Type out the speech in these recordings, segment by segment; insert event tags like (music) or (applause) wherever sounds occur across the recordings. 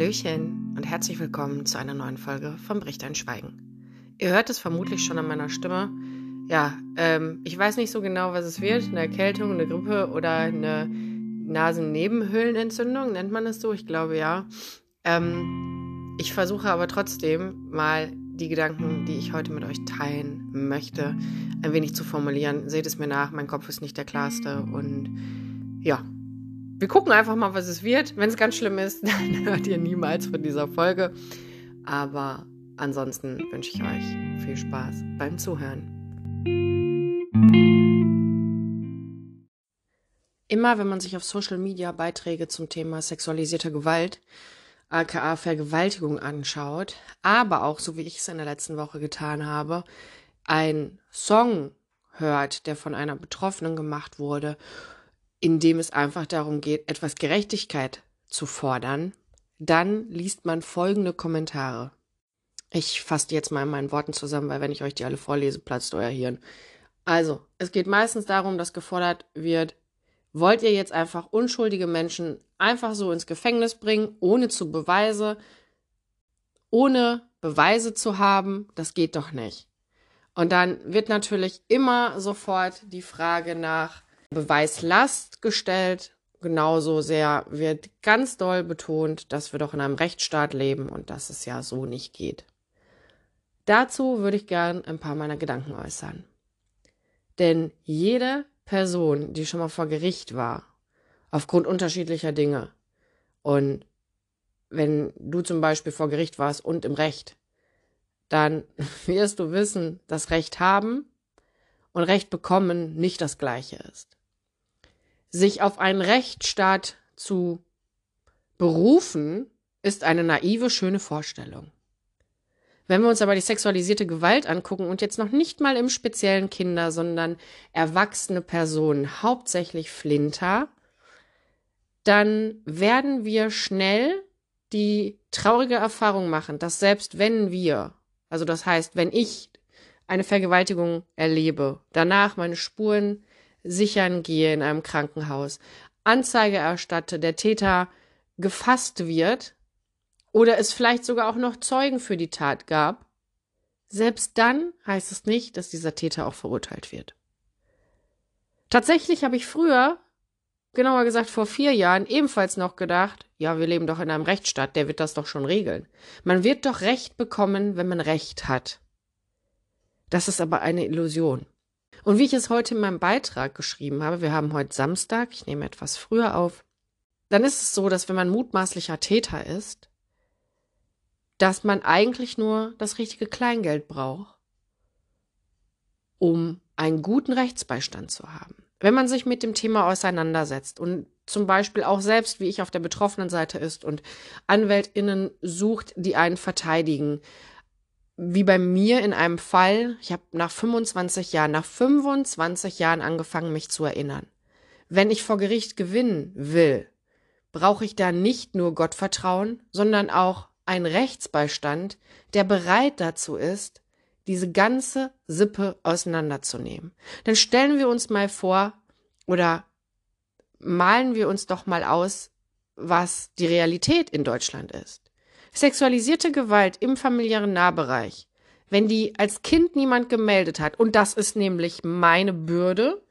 Hallöchen und herzlich willkommen zu einer neuen Folge vom Bricht ein Schweigen. Ihr hört es vermutlich schon an meiner Stimme. Ja, ähm, ich weiß nicht so genau, was es wird. Eine Erkältung, eine Grippe oder eine Nasennebenhöhlenentzündung, nennt man es so? Ich glaube ja. Ähm, ich versuche aber trotzdem mal die Gedanken, die ich heute mit euch teilen möchte, ein wenig zu formulieren. Seht es mir nach, mein Kopf ist nicht der klarste und ja, wir gucken einfach mal, was es wird. Wenn es ganz schlimm ist, (laughs) dann hört ihr niemals von dieser Folge. Aber ansonsten wünsche ich euch viel Spaß beim Zuhören. Immer wenn man sich auf Social Media Beiträge zum Thema sexualisierte Gewalt, aka Vergewaltigung anschaut, aber auch, so wie ich es in der letzten Woche getan habe, ein Song hört, der von einer Betroffenen gemacht wurde in dem es einfach darum geht, etwas Gerechtigkeit zu fordern, dann liest man folgende Kommentare. Ich fasse die jetzt mal in meinen Worten zusammen, weil wenn ich euch die alle vorlese, platzt euer Hirn. Also, es geht meistens darum, dass gefordert wird, wollt ihr jetzt einfach unschuldige Menschen einfach so ins Gefängnis bringen, ohne zu Beweise, ohne Beweise zu haben? Das geht doch nicht. Und dann wird natürlich immer sofort die Frage nach, Beweislast gestellt. Genauso sehr wird ganz doll betont, dass wir doch in einem Rechtsstaat leben und dass es ja so nicht geht. Dazu würde ich gern ein paar meiner Gedanken äußern. Denn jede Person, die schon mal vor Gericht war, aufgrund unterschiedlicher Dinge, und wenn du zum Beispiel vor Gericht warst und im Recht, dann (laughs) wirst du wissen, dass Recht haben und Recht bekommen nicht das gleiche ist sich auf einen Rechtsstaat zu berufen, ist eine naive, schöne Vorstellung. Wenn wir uns aber die sexualisierte Gewalt angucken und jetzt noch nicht mal im speziellen Kinder, sondern erwachsene Personen, hauptsächlich Flinter, dann werden wir schnell die traurige Erfahrung machen, dass selbst wenn wir, also das heißt, wenn ich eine Vergewaltigung erlebe, danach meine Spuren sichern gehe in einem Krankenhaus, Anzeige erstatte, der Täter gefasst wird oder es vielleicht sogar auch noch Zeugen für die Tat gab, selbst dann heißt es nicht, dass dieser Täter auch verurteilt wird. Tatsächlich habe ich früher, genauer gesagt vor vier Jahren, ebenfalls noch gedacht, ja, wir leben doch in einem Rechtsstaat, der wird das doch schon regeln. Man wird doch Recht bekommen, wenn man Recht hat. Das ist aber eine Illusion. Und wie ich es heute in meinem Beitrag geschrieben habe, wir haben heute Samstag, ich nehme etwas früher auf, dann ist es so, dass wenn man mutmaßlicher Täter ist, dass man eigentlich nur das richtige Kleingeld braucht, um einen guten Rechtsbeistand zu haben. Wenn man sich mit dem Thema auseinandersetzt und zum Beispiel auch selbst, wie ich auf der betroffenen Seite ist und AnwältInnen sucht, die einen verteidigen, wie bei mir in einem Fall, ich habe nach 25 Jahren, nach 25 Jahren angefangen, mich zu erinnern. Wenn ich vor Gericht gewinnen will, brauche ich da nicht nur Gottvertrauen, sondern auch einen Rechtsbeistand, der bereit dazu ist, diese ganze Sippe auseinanderzunehmen. Dann stellen wir uns mal vor oder malen wir uns doch mal aus, was die Realität in Deutschland ist. Sexualisierte Gewalt im familiären Nahbereich, wenn die als Kind niemand gemeldet hat, und das ist nämlich meine Bürde,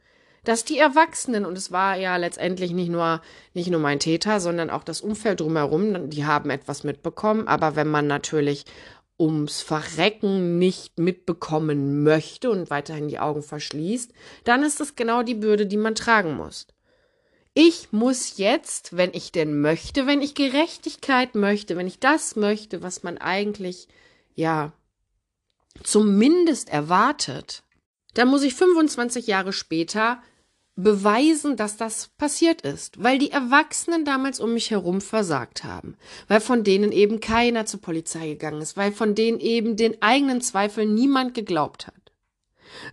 dass die Erwachsenen, und es war ja letztendlich nicht nur, nicht nur mein Täter, sondern auch das Umfeld drumherum, die haben etwas mitbekommen, aber wenn man natürlich ums Verrecken nicht mitbekommen möchte und weiterhin die Augen verschließt, dann ist es genau die Bürde, die man tragen muss. Ich muss jetzt, wenn ich denn möchte, wenn ich Gerechtigkeit möchte, wenn ich das möchte, was man eigentlich, ja, zumindest erwartet, dann muss ich 25 Jahre später beweisen, dass das passiert ist, weil die Erwachsenen damals um mich herum versagt haben, weil von denen eben keiner zur Polizei gegangen ist, weil von denen eben den eigenen Zweifeln niemand geglaubt hat.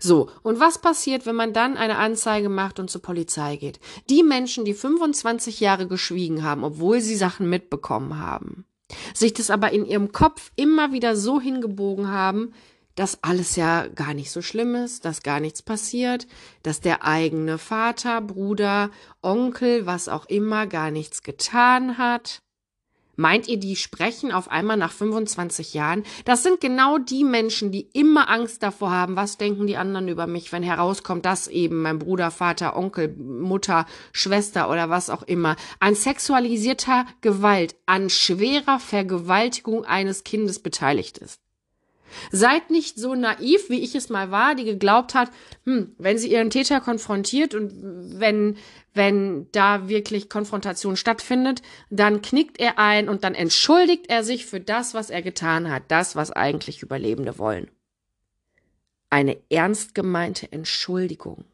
So, und was passiert, wenn man dann eine Anzeige macht und zur Polizei geht? Die Menschen, die 25 Jahre geschwiegen haben, obwohl sie Sachen mitbekommen haben, sich das aber in ihrem Kopf immer wieder so hingebogen haben, dass alles ja gar nicht so schlimm ist, dass gar nichts passiert, dass der eigene Vater, Bruder, Onkel, was auch immer, gar nichts getan hat. Meint ihr, die sprechen auf einmal nach 25 Jahren? Das sind genau die Menschen, die immer Angst davor haben, was denken die anderen über mich, wenn herauskommt, dass eben mein Bruder, Vater, Onkel, Mutter, Schwester oder was auch immer an sexualisierter Gewalt, an schwerer Vergewaltigung eines Kindes beteiligt ist. Seid nicht so naiv, wie ich es mal war, die geglaubt hat, hm, wenn sie ihren Täter konfrontiert und wenn, wenn da wirklich Konfrontation stattfindet, dann knickt er ein und dann entschuldigt er sich für das, was er getan hat, das, was eigentlich Überlebende wollen. Eine ernst gemeinte Entschuldigung.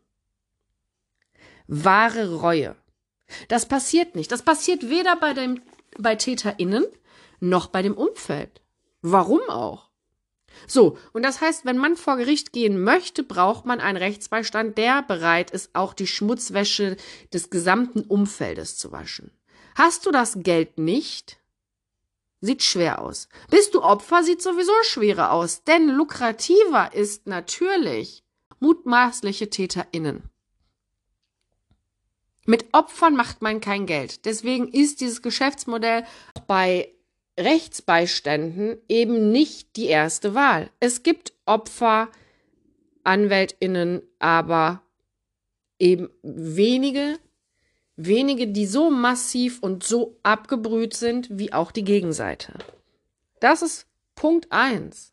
Wahre Reue. Das passiert nicht. Das passiert weder bei dem, bei TäterInnen noch bei dem Umfeld. Warum auch? So, und das heißt, wenn man vor Gericht gehen möchte, braucht man einen Rechtsbeistand, der bereit ist, auch die Schmutzwäsche des gesamten Umfeldes zu waschen. Hast du das Geld nicht? Sieht schwer aus. Bist du Opfer, sieht sowieso schwerer aus, denn lukrativer ist natürlich mutmaßliche TäterInnen. Mit Opfern macht man kein Geld. Deswegen ist dieses Geschäftsmodell bei Rechtsbeiständen eben nicht die erste Wahl. Es gibt Opfer, Anwältinnen, aber eben wenige, wenige, die so massiv und so abgebrüht sind wie auch die Gegenseite. Das ist Punkt eins.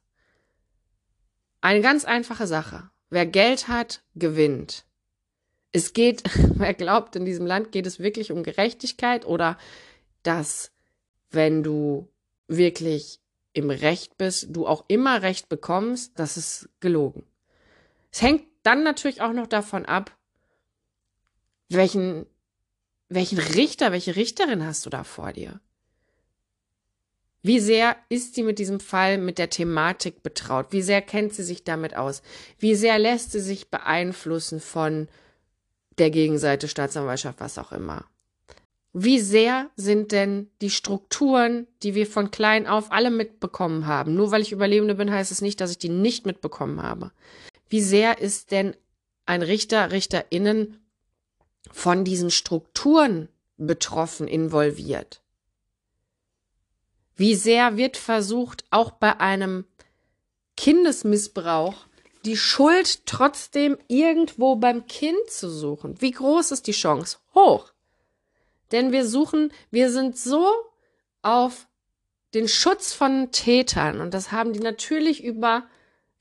Eine ganz einfache Sache. Wer Geld hat, gewinnt. Es geht, (laughs) wer glaubt, in diesem Land geht es wirklich um Gerechtigkeit oder dass wenn du wirklich im Recht bist, du auch immer Recht bekommst, das ist gelogen. Es hängt dann natürlich auch noch davon ab, welchen, welchen Richter, welche Richterin hast du da vor dir? Wie sehr ist sie mit diesem Fall, mit der Thematik betraut? Wie sehr kennt sie sich damit aus? Wie sehr lässt sie sich beeinflussen von der Gegenseite, Staatsanwaltschaft, was auch immer? Wie sehr sind denn die Strukturen, die wir von klein auf alle mitbekommen haben? Nur weil ich Überlebende bin, heißt es nicht, dass ich die nicht mitbekommen habe. Wie sehr ist denn ein Richter, Richterinnen von diesen Strukturen betroffen, involviert? Wie sehr wird versucht, auch bei einem Kindesmissbrauch die Schuld trotzdem irgendwo beim Kind zu suchen? Wie groß ist die Chance? Hoch. Denn wir suchen, wir sind so auf den Schutz von Tätern und das haben die natürlich über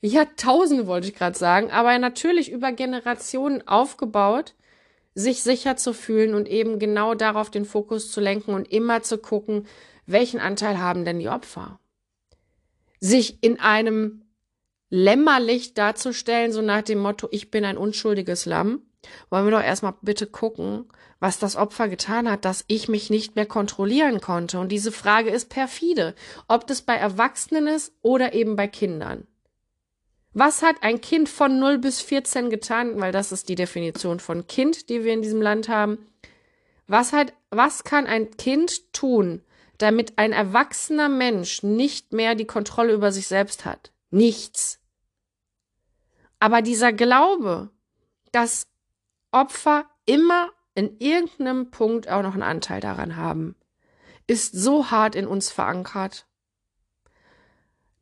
Jahrtausende, wollte ich gerade sagen, aber natürlich über Generationen aufgebaut, sich sicher zu fühlen und eben genau darauf den Fokus zu lenken und immer zu gucken, welchen Anteil haben denn die Opfer? Sich in einem Lämmerlicht darzustellen, so nach dem Motto, ich bin ein unschuldiges Lamm, wollen wir doch erstmal bitte gucken, was das Opfer getan hat, dass ich mich nicht mehr kontrollieren konnte. Und diese Frage ist perfide, ob das bei Erwachsenen ist oder eben bei Kindern. Was hat ein Kind von 0 bis 14 getan? Weil das ist die Definition von Kind, die wir in diesem Land haben. Was hat, was kann ein Kind tun, damit ein erwachsener Mensch nicht mehr die Kontrolle über sich selbst hat? Nichts. Aber dieser Glaube, dass Opfer immer in irgendeinem Punkt auch noch einen Anteil daran haben, ist so hart in uns verankert,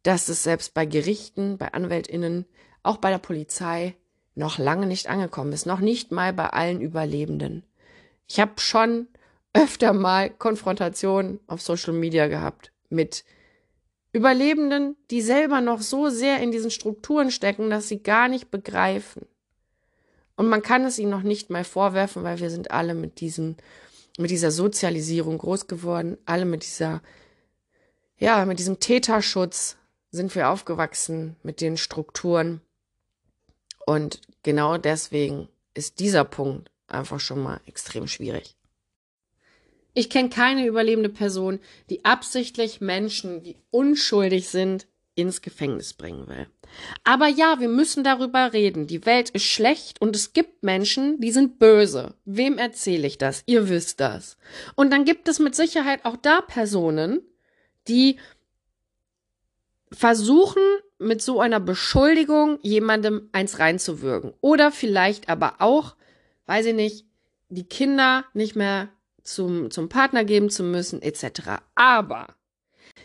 dass es selbst bei Gerichten, bei Anwältinnen, auch bei der Polizei noch lange nicht angekommen ist, noch nicht mal bei allen Überlebenden. Ich habe schon öfter mal Konfrontationen auf Social Media gehabt mit Überlebenden, die selber noch so sehr in diesen Strukturen stecken, dass sie gar nicht begreifen, und man kann es ihnen noch nicht mal vorwerfen, weil wir sind alle mit diesem, mit dieser Sozialisierung groß geworden, alle mit dieser, ja, mit diesem Täterschutz sind wir aufgewachsen, mit den Strukturen. Und genau deswegen ist dieser Punkt einfach schon mal extrem schwierig. Ich kenne keine überlebende Person, die absichtlich Menschen, die unschuldig sind, ins Gefängnis bringen will. Aber ja, wir müssen darüber reden. Die Welt ist schlecht und es gibt Menschen, die sind böse. Wem erzähle ich das? Ihr wisst das. Und dann gibt es mit Sicherheit auch da Personen, die versuchen, mit so einer Beschuldigung jemandem eins reinzuwürgen. Oder vielleicht aber auch, weiß ich nicht, die Kinder nicht mehr zum, zum Partner geben zu müssen, etc. Aber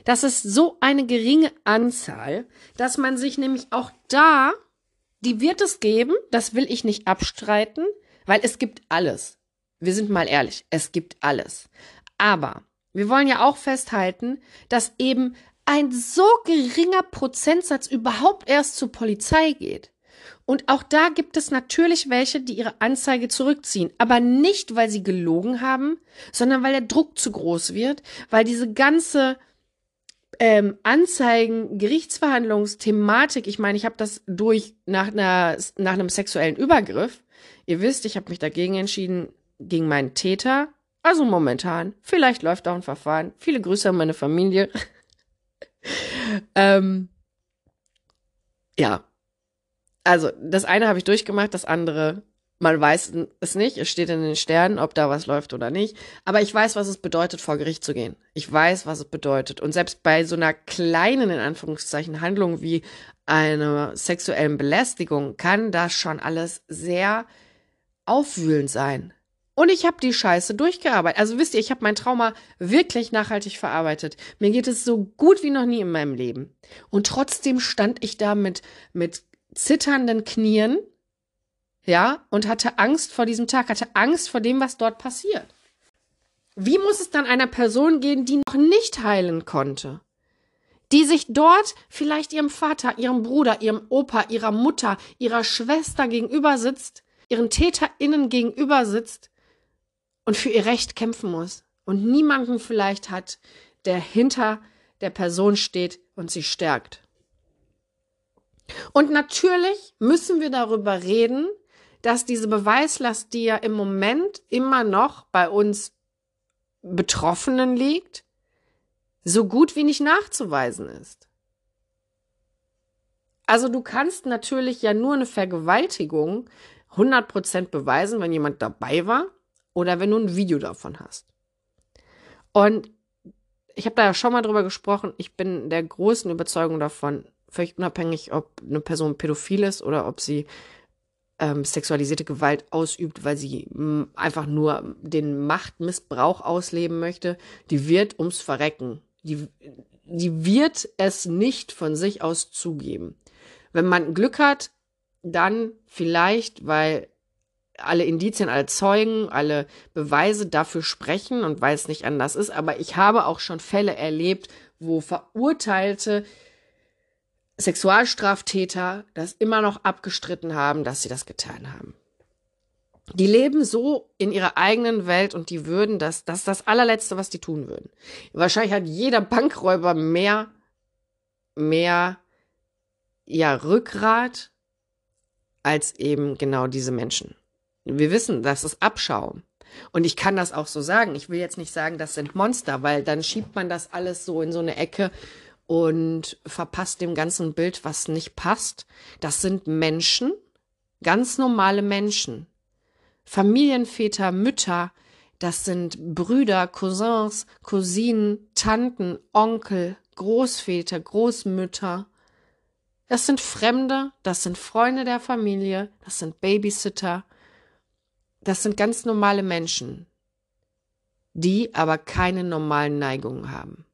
das ist so eine geringe Anzahl, dass man sich nämlich auch da, die wird es geben, das will ich nicht abstreiten, weil es gibt alles. Wir sind mal ehrlich, es gibt alles. Aber wir wollen ja auch festhalten, dass eben ein so geringer Prozentsatz überhaupt erst zur Polizei geht. Und auch da gibt es natürlich welche, die ihre Anzeige zurückziehen. Aber nicht, weil sie gelogen haben, sondern weil der Druck zu groß wird, weil diese ganze ähm, Anzeigen, Gerichtsverhandlungsthematik, ich meine, ich habe das durch nach, einer, nach einem sexuellen Übergriff. Ihr wisst, ich habe mich dagegen entschieden, gegen meinen Täter. Also momentan. Vielleicht läuft auch ein Verfahren. Viele Grüße an meine Familie. (laughs) ähm, ja. Also, das eine habe ich durchgemacht, das andere, man weiß es nicht. Es steht in den Sternen, ob da was läuft oder nicht. Aber ich weiß, was es bedeutet, vor Gericht zu gehen. Ich weiß, was es bedeutet. Und selbst bei so einer kleinen, in Anführungszeichen, Handlung wie einer sexuellen Belästigung kann das schon alles sehr aufwühlend sein. Und ich habe die Scheiße durchgearbeitet. Also wisst ihr, ich habe mein Trauma wirklich nachhaltig verarbeitet. Mir geht es so gut wie noch nie in meinem Leben. Und trotzdem stand ich da mit, mit zitternden Knien, ja, und hatte Angst vor diesem Tag, hatte Angst vor dem, was dort passiert. Wie muss es dann einer Person gehen, die noch nicht heilen konnte? Die sich dort vielleicht ihrem Vater, ihrem Bruder, ihrem Opa, ihrer Mutter, ihrer Schwester gegenüber sitzt, ihren TäterInnen gegenüber sitzt und für ihr Recht kämpfen muss und niemanden vielleicht hat, der hinter der Person steht und sie stärkt. Und natürlich müssen wir darüber reden, dass diese Beweislast, die ja im Moment immer noch bei uns Betroffenen liegt, so gut wie nicht nachzuweisen ist. Also du kannst natürlich ja nur eine Vergewaltigung 100% beweisen, wenn jemand dabei war oder wenn du ein Video davon hast. Und ich habe da ja schon mal drüber gesprochen, ich bin der großen Überzeugung davon, völlig unabhängig, ob eine Person pädophil ist oder ob sie ähm, sexualisierte Gewalt ausübt, weil sie einfach nur den Machtmissbrauch ausleben möchte, die wird ums Verrecken. Die, die wird es nicht von sich aus zugeben. Wenn man Glück hat, dann vielleicht, weil alle Indizien, alle Zeugen, alle Beweise dafür sprechen und weil es nicht anders ist. Aber ich habe auch schon Fälle erlebt, wo verurteilte Sexualstraftäter das immer noch abgestritten haben, dass sie das getan haben. Die leben so in ihrer eigenen Welt und die würden das, das ist das allerletzte, was die tun würden. Wahrscheinlich hat jeder Bankräuber mehr, mehr, ja, Rückgrat als eben genau diese Menschen. Wir wissen, das ist Abschaum. Und ich kann das auch so sagen. Ich will jetzt nicht sagen, das sind Monster, weil dann schiebt man das alles so in so eine Ecke und verpasst dem ganzen Bild, was nicht passt. Das sind Menschen, ganz normale Menschen. Familienväter, Mütter, das sind Brüder, Cousins, Cousinen, Tanten, Onkel, Großväter, Großmütter. Das sind Fremde, das sind Freunde der Familie, das sind Babysitter, das sind ganz normale Menschen, die aber keine normalen Neigungen haben.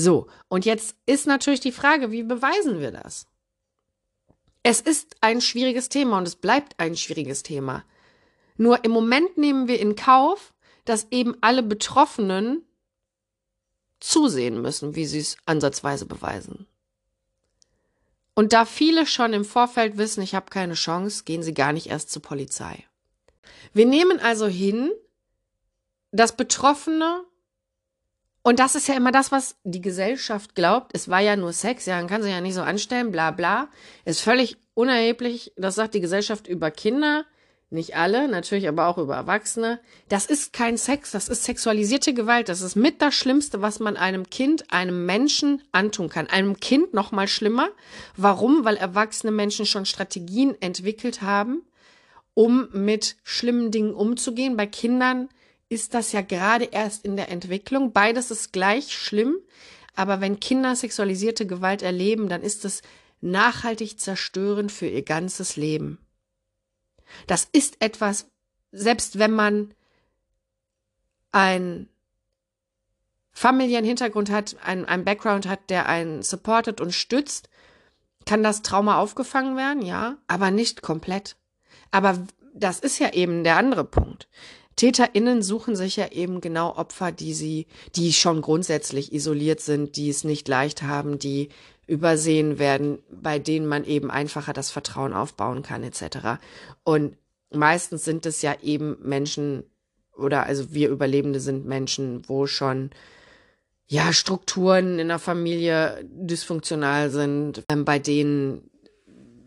So, und jetzt ist natürlich die Frage, wie beweisen wir das? Es ist ein schwieriges Thema und es bleibt ein schwieriges Thema. Nur im Moment nehmen wir in Kauf, dass eben alle Betroffenen zusehen müssen, wie sie es ansatzweise beweisen. Und da viele schon im Vorfeld wissen, ich habe keine Chance, gehen sie gar nicht erst zur Polizei. Wir nehmen also hin, dass Betroffene, und das ist ja immer das, was die Gesellschaft glaubt, es war ja nur Sex, ja, man kann sich ja nicht so anstellen, bla bla, ist völlig unerheblich, das sagt die Gesellschaft über Kinder, nicht alle, natürlich aber auch über Erwachsene. Das ist kein Sex, das ist sexualisierte Gewalt. Das ist mit das Schlimmste, was man einem Kind, einem Menschen antun kann. Einem Kind noch mal schlimmer. Warum? Weil erwachsene Menschen schon Strategien entwickelt haben, um mit schlimmen Dingen umzugehen. Bei Kindern ist das ja gerade erst in der Entwicklung. Beides ist gleich schlimm. Aber wenn Kinder sexualisierte Gewalt erleben, dann ist es nachhaltig zerstörend für ihr ganzes Leben. Das ist etwas, selbst wenn man einen familiären Hintergrund hat, einen, einen Background hat, der einen supportet und stützt, kann das Trauma aufgefangen werden, ja, aber nicht komplett. Aber das ist ja eben der andere Punkt. TäterInnen suchen sich ja eben genau Opfer, die sie, die schon grundsätzlich isoliert sind, die es nicht leicht haben, die übersehen werden, bei denen man eben einfacher das Vertrauen aufbauen kann, etc. Und meistens sind es ja eben Menschen, oder also wir Überlebende sind Menschen, wo schon ja Strukturen in der Familie dysfunktional sind, ähm, bei denen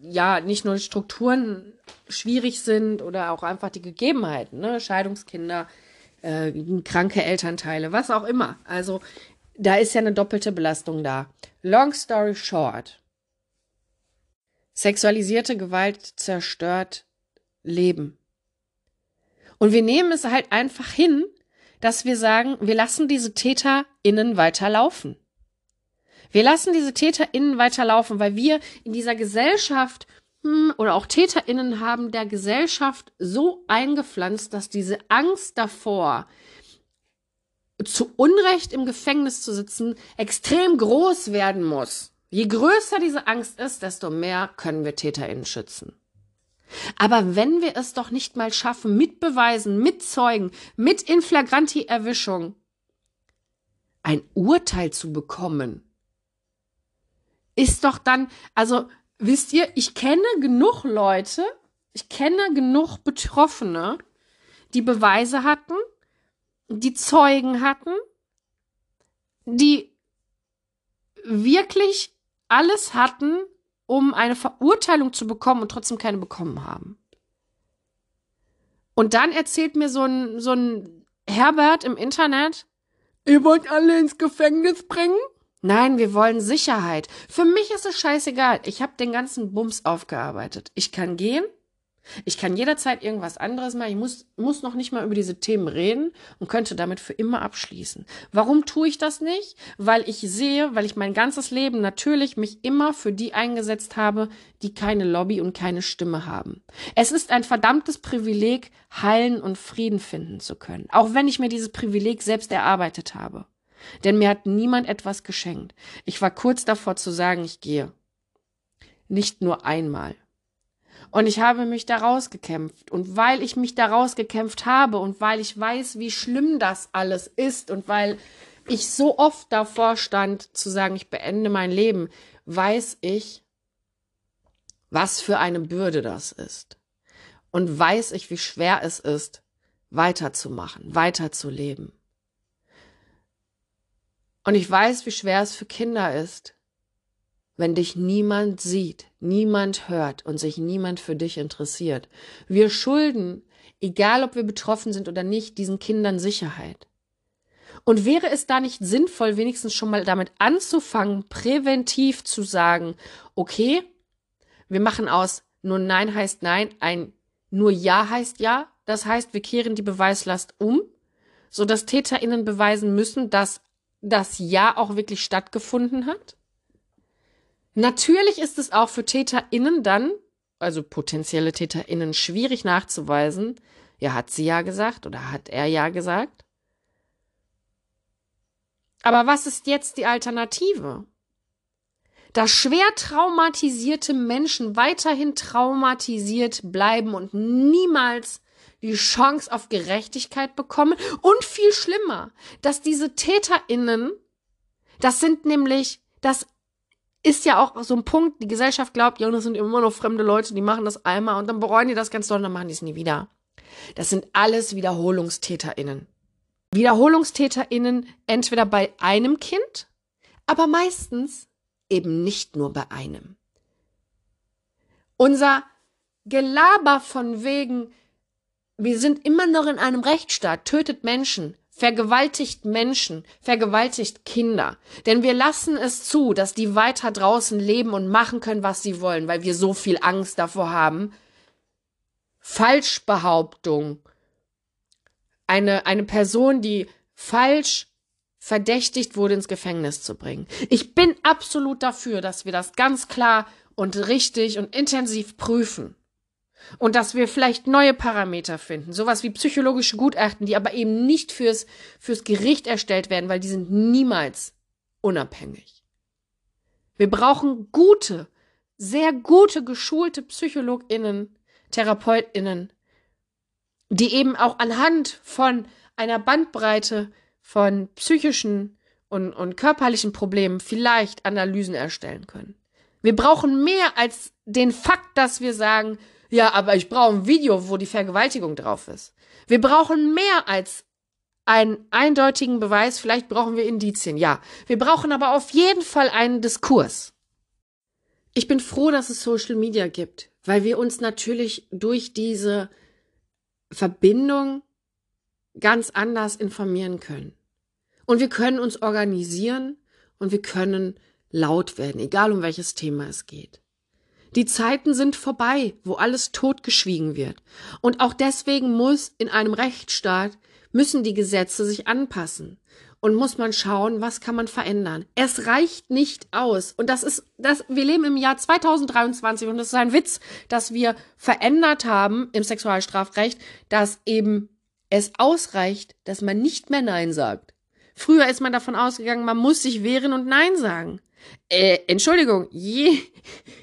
ja nicht nur Strukturen schwierig sind oder auch einfach die Gegebenheiten, ne? Scheidungskinder, äh, kranke Elternteile, was auch immer. Also da ist ja eine doppelte Belastung da. Long story short. Sexualisierte Gewalt zerstört Leben. Und wir nehmen es halt einfach hin, dass wir sagen, wir lassen diese TäterInnen weiterlaufen. Wir lassen diese TäterInnen weiterlaufen, weil wir in dieser Gesellschaft hm, oder auch TäterInnen haben der Gesellschaft so eingepflanzt, dass diese Angst davor, zu Unrecht im Gefängnis zu sitzen, extrem groß werden muss. Je größer diese Angst ist, desto mehr können wir TäterInnen schützen. Aber wenn wir es doch nicht mal schaffen, mit Beweisen, mit Zeugen, mit Inflagranti-Erwischung ein Urteil zu bekommen, ist doch dann, also wisst ihr, ich kenne genug Leute, ich kenne genug Betroffene, die Beweise hatten, die Zeugen hatten, die wirklich alles hatten, um eine Verurteilung zu bekommen und trotzdem keine bekommen haben. Und dann erzählt mir so ein, so ein Herbert im Internet, ihr wollt alle ins Gefängnis bringen? Nein, wir wollen Sicherheit. Für mich ist es scheißegal. Ich habe den ganzen Bums aufgearbeitet. Ich kann gehen. Ich kann jederzeit irgendwas anderes machen. Ich muss, muss noch nicht mal über diese Themen reden und könnte damit für immer abschließen. Warum tue ich das nicht? Weil ich sehe, weil ich mein ganzes Leben natürlich mich immer für die eingesetzt habe, die keine Lobby und keine Stimme haben. Es ist ein verdammtes Privileg, heilen und Frieden finden zu können. Auch wenn ich mir dieses Privileg selbst erarbeitet habe. Denn mir hat niemand etwas geschenkt. Ich war kurz davor zu sagen, ich gehe. Nicht nur einmal. Und ich habe mich daraus gekämpft. Und weil ich mich daraus gekämpft habe und weil ich weiß, wie schlimm das alles ist und weil ich so oft davor stand zu sagen, ich beende mein Leben, weiß ich, was für eine Bürde das ist. Und weiß ich, wie schwer es ist, weiterzumachen, weiterzuleben. Und ich weiß, wie schwer es für Kinder ist, wenn dich niemand sieht, niemand hört und sich niemand für dich interessiert. Wir schulden, egal ob wir betroffen sind oder nicht, diesen Kindern Sicherheit. Und wäre es da nicht sinnvoll, wenigstens schon mal damit anzufangen, präventiv zu sagen, okay, wir machen aus nur Nein heißt Nein, ein nur Ja heißt Ja. Das heißt, wir kehren die Beweislast um, so dass TäterInnen beweisen müssen, dass das Ja auch wirklich stattgefunden hat. Natürlich ist es auch für TäterInnen dann, also potenzielle TäterInnen, schwierig nachzuweisen. Ja, hat sie ja gesagt oder hat er ja gesagt. Aber was ist jetzt die Alternative? Dass schwer traumatisierte Menschen weiterhin traumatisiert bleiben und niemals die Chance auf Gerechtigkeit bekommen und viel schlimmer, dass diese TäterInnen, das sind nämlich, das ist ja auch so ein Punkt, die Gesellschaft glaubt, ja, das sind immer noch fremde Leute, die machen das einmal und dann bereuen die das ganz doll und dann machen die es nie wieder. Das sind alles WiederholungstäterInnen. WiederholungstäterInnen entweder bei einem Kind, aber meistens eben nicht nur bei einem. Unser Gelaber von wegen, wir sind immer noch in einem Rechtsstaat, tötet Menschen, vergewaltigt Menschen, vergewaltigt Kinder. Denn wir lassen es zu, dass die weiter draußen leben und machen können, was sie wollen, weil wir so viel Angst davor haben. Falschbehauptung. Eine, eine Person, die falsch verdächtigt wurde, ins Gefängnis zu bringen. Ich bin absolut dafür, dass wir das ganz klar und richtig und intensiv prüfen. Und dass wir vielleicht neue Parameter finden, sowas wie psychologische Gutachten, die aber eben nicht fürs, fürs Gericht erstellt werden, weil die sind niemals unabhängig. Wir brauchen gute, sehr gute, geschulte PsychologInnen, TherapeutInnen, die eben auch anhand von einer Bandbreite von psychischen und, und körperlichen Problemen vielleicht Analysen erstellen können. Wir brauchen mehr als den Fakt, dass wir sagen, ja, aber ich brauche ein Video, wo die Vergewaltigung drauf ist. Wir brauchen mehr als einen eindeutigen Beweis, vielleicht brauchen wir Indizien, ja. Wir brauchen aber auf jeden Fall einen Diskurs. Ich bin froh, dass es Social Media gibt, weil wir uns natürlich durch diese Verbindung ganz anders informieren können. Und wir können uns organisieren und wir können laut werden, egal um welches Thema es geht. Die Zeiten sind vorbei, wo alles totgeschwiegen wird. Und auch deswegen muss in einem Rechtsstaat müssen die Gesetze sich anpassen und muss man schauen, was kann man verändern. Es reicht nicht aus. Und das ist, das, wir leben im Jahr 2023 und es ist ein Witz, dass wir verändert haben im Sexualstrafrecht, dass eben es ausreicht, dass man nicht mehr Nein sagt. Früher ist man davon ausgegangen, man muss sich wehren und Nein sagen. Äh, Entschuldigung, je,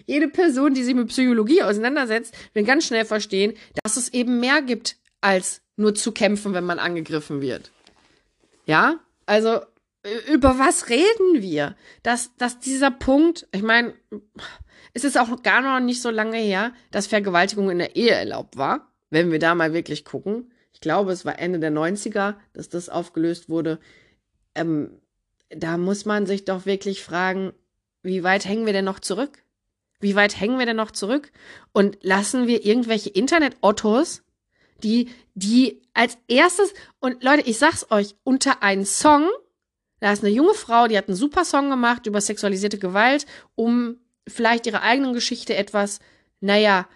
jede Person, die sich mit Psychologie auseinandersetzt, will ganz schnell verstehen, dass es eben mehr gibt, als nur zu kämpfen, wenn man angegriffen wird. Ja? Also, über was reden wir? Dass, dass dieser Punkt, ich meine, es ist auch gar noch nicht so lange her, dass Vergewaltigung in der Ehe erlaubt war. Wenn wir da mal wirklich gucken. Ich glaube, es war Ende der 90er, dass das aufgelöst wurde. Ähm, da muss man sich doch wirklich fragen, wie weit hängen wir denn noch zurück? Wie weit hängen wir denn noch zurück? Und lassen wir irgendwelche Internet-Ottos, die, die als erstes, und Leute, ich sag's euch, unter einen Song, da ist eine junge Frau, die hat einen super Song gemacht über sexualisierte Gewalt, um vielleicht ihrer eigenen Geschichte etwas, naja,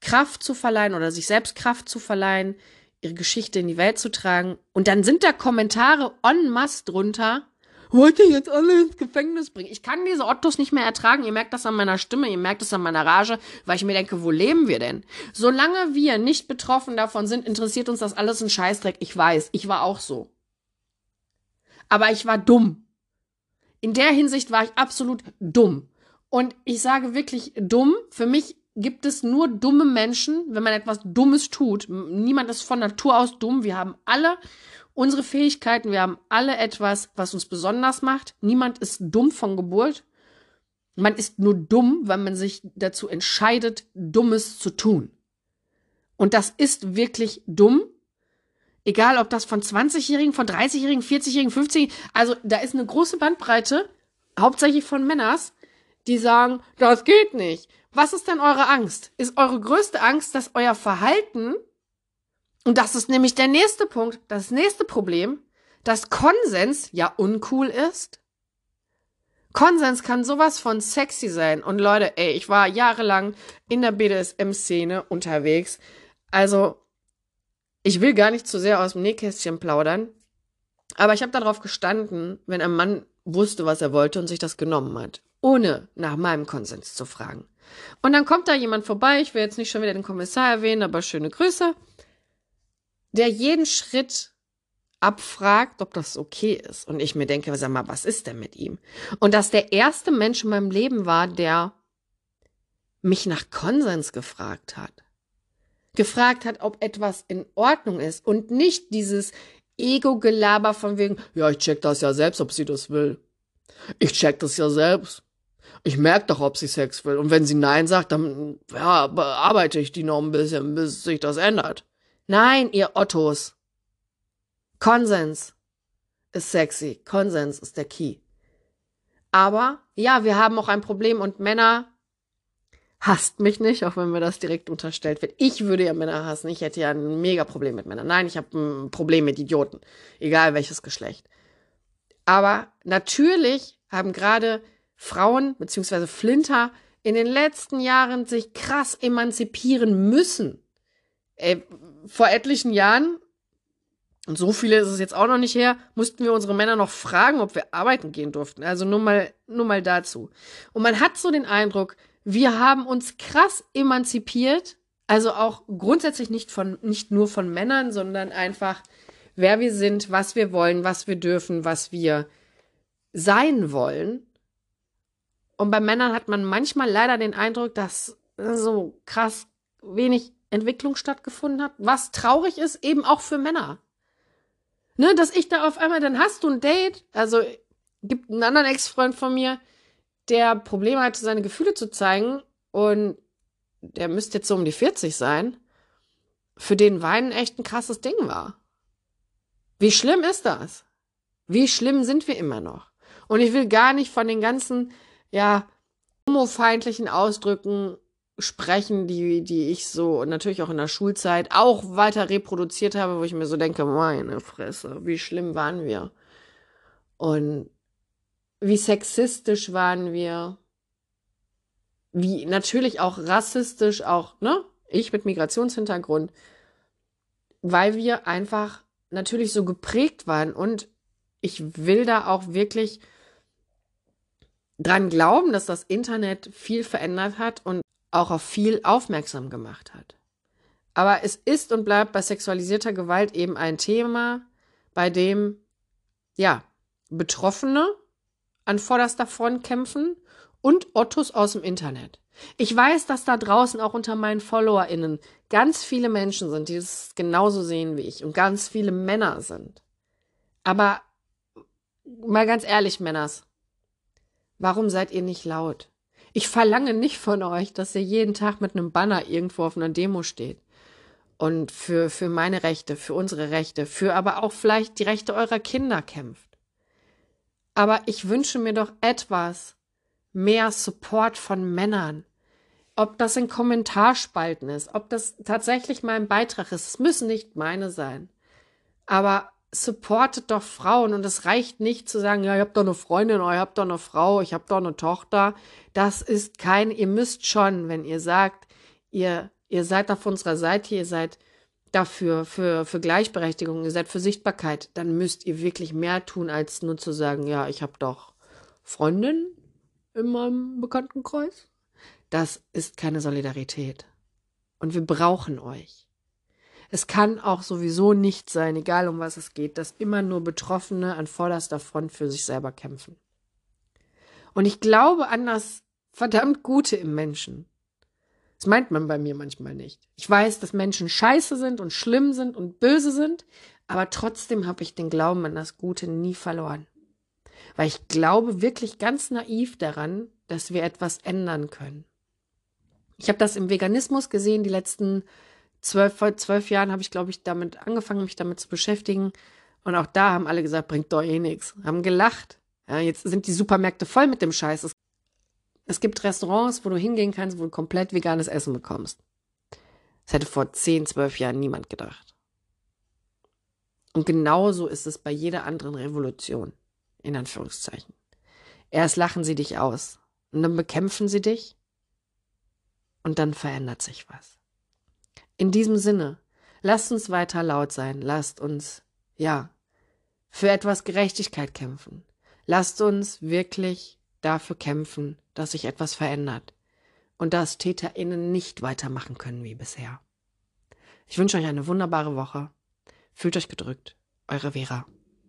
Kraft zu verleihen oder sich selbst Kraft zu verleihen, ihre Geschichte in die Welt zu tragen. Und dann sind da Kommentare en masse drunter, wollt ihr jetzt alle ins Gefängnis bringen? Ich kann diese Ottos nicht mehr ertragen. Ihr merkt das an meiner Stimme, ihr merkt es an meiner Rage, weil ich mir denke, wo leben wir denn? Solange wir nicht betroffen davon sind, interessiert uns das alles ein Scheißdreck. Ich weiß, ich war auch so. Aber ich war dumm. In der Hinsicht war ich absolut dumm. Und ich sage wirklich dumm. Für mich gibt es nur dumme Menschen, wenn man etwas Dummes tut. Niemand ist von Natur aus dumm. Wir haben alle unsere Fähigkeiten, wir haben alle etwas, was uns besonders macht. Niemand ist dumm von Geburt. Man ist nur dumm, weil man sich dazu entscheidet, Dummes zu tun. Und das ist wirklich dumm. Egal, ob das von 20-Jährigen, von 30-Jährigen, 40-Jährigen, 50-Jährigen, also da ist eine große Bandbreite, hauptsächlich von Männers, die sagen, das geht nicht. Was ist denn eure Angst? Ist eure größte Angst, dass euer Verhalten und das ist nämlich der nächste Punkt, das nächste Problem, dass Konsens ja uncool ist. Konsens kann sowas von sexy sein. Und Leute, ey, ich war jahrelang in der BDSM-Szene unterwegs. Also, ich will gar nicht zu sehr aus dem Nähkästchen plaudern. Aber ich habe darauf gestanden, wenn ein Mann wusste, was er wollte und sich das genommen hat, ohne nach meinem Konsens zu fragen. Und dann kommt da jemand vorbei, ich will jetzt nicht schon wieder den Kommissar erwähnen, aber schöne Grüße der jeden Schritt abfragt, ob das okay ist. Und ich mir denke, sag mal, was ist denn mit ihm? Und dass der erste Mensch in meinem Leben war, der mich nach Konsens gefragt hat. Gefragt hat, ob etwas in Ordnung ist und nicht dieses Ego-Gelaber von wegen, ja, ich check das ja selbst, ob sie das will. Ich check das ja selbst. Ich merke doch, ob sie Sex will. Und wenn sie Nein sagt, dann ja, bearbeite ich die noch ein bisschen, bis sich das ändert. Nein, ihr Ottos. Konsens ist sexy. Konsens ist der Key. Aber ja, wir haben auch ein Problem und Männer hasst mich nicht, auch wenn mir das direkt unterstellt wird. Ich würde ja Männer hassen. Ich hätte ja ein mega Problem mit Männern. Nein, ich habe ein Problem mit Idioten. Egal welches Geschlecht. Aber natürlich haben gerade Frauen beziehungsweise Flinter in den letzten Jahren sich krass emanzipieren müssen. Ey, vor etlichen Jahren, und so viele ist es jetzt auch noch nicht her, mussten wir unsere Männer noch fragen, ob wir arbeiten gehen durften. Also nur mal, nur mal dazu. Und man hat so den Eindruck, wir haben uns krass emanzipiert, Also auch grundsätzlich nicht von, nicht nur von Männern, sondern einfach, wer wir sind, was wir wollen, was wir dürfen, was wir sein wollen. Und bei Männern hat man manchmal leider den Eindruck, dass so krass wenig Entwicklung stattgefunden hat, was traurig ist, eben auch für Männer. Ne, dass ich da auf einmal, dann hast du ein Date, also gibt einen anderen Ex-Freund von mir, der Probleme hatte, seine Gefühle zu zeigen und der müsste jetzt so um die 40 sein, für den Weinen echt ein krasses Ding war. Wie schlimm ist das? Wie schlimm sind wir immer noch? Und ich will gar nicht von den ganzen, ja, homofeindlichen Ausdrücken sprechen, die, die ich so natürlich auch in der Schulzeit auch weiter reproduziert habe, wo ich mir so denke, meine Fresse, wie schlimm waren wir? Und wie sexistisch waren wir? Wie natürlich auch rassistisch, auch, ne? Ich mit Migrationshintergrund, weil wir einfach natürlich so geprägt waren und ich will da auch wirklich dran glauben, dass das Internet viel verändert hat und auch auf viel aufmerksam gemacht hat. Aber es ist und bleibt bei sexualisierter Gewalt eben ein Thema, bei dem, ja, Betroffene an vorderster Front kämpfen und Ottos aus dem Internet. Ich weiß, dass da draußen auch unter meinen FollowerInnen ganz viele Menschen sind, die es genauso sehen wie ich und ganz viele Männer sind. Aber mal ganz ehrlich, Männers, warum seid ihr nicht laut? Ich verlange nicht von euch, dass ihr jeden Tag mit einem Banner irgendwo auf einer Demo steht. Und für, für meine Rechte, für unsere Rechte, für aber auch vielleicht die Rechte eurer Kinder kämpft. Aber ich wünsche mir doch etwas mehr Support von Männern. Ob das in Kommentarspalten ist, ob das tatsächlich mein Beitrag ist, es müssen nicht meine sein. Aber supportet doch Frauen und es reicht nicht zu sagen, ja, ihr habt doch eine Freundin oder ihr habt doch eine Frau, ich habe doch eine Tochter. Das ist kein, ihr müsst schon, wenn ihr sagt, ihr, ihr seid auf unserer Seite, ihr seid dafür, für, für Gleichberechtigung, ihr seid für Sichtbarkeit, dann müsst ihr wirklich mehr tun, als nur zu sagen, ja, ich habe doch Freundin in meinem Bekanntenkreis. Das ist keine Solidarität. Und wir brauchen euch. Es kann auch sowieso nicht sein, egal um was es geht, dass immer nur Betroffene an vorderster Front für sich selber kämpfen. Und ich glaube an das verdammt Gute im Menschen. Das meint man bei mir manchmal nicht. Ich weiß, dass Menschen scheiße sind und schlimm sind und böse sind, aber trotzdem habe ich den Glauben an das Gute nie verloren. Weil ich glaube wirklich ganz naiv daran, dass wir etwas ändern können. Ich habe das im Veganismus gesehen, die letzten zwölf, vor zwölf Jahren habe ich, glaube ich, damit angefangen, mich damit zu beschäftigen. Und auch da haben alle gesagt, bringt doch eh nichts. Haben gelacht. Ja, jetzt sind die Supermärkte voll mit dem Scheiß. Es, es gibt Restaurants, wo du hingehen kannst, wo du komplett veganes Essen bekommst. Das hätte vor zehn, zwölf Jahren niemand gedacht. Und genauso ist es bei jeder anderen Revolution, in Anführungszeichen. Erst lachen sie dich aus und dann bekämpfen sie dich und dann verändert sich was. In diesem Sinne, lasst uns weiter laut sein, lasst uns, ja, für etwas Gerechtigkeit kämpfen. Lasst uns wirklich dafür kämpfen, dass sich etwas verändert und dass TäterInnen nicht weitermachen können wie bisher. Ich wünsche euch eine wunderbare Woche. Fühlt euch gedrückt. Eure Vera.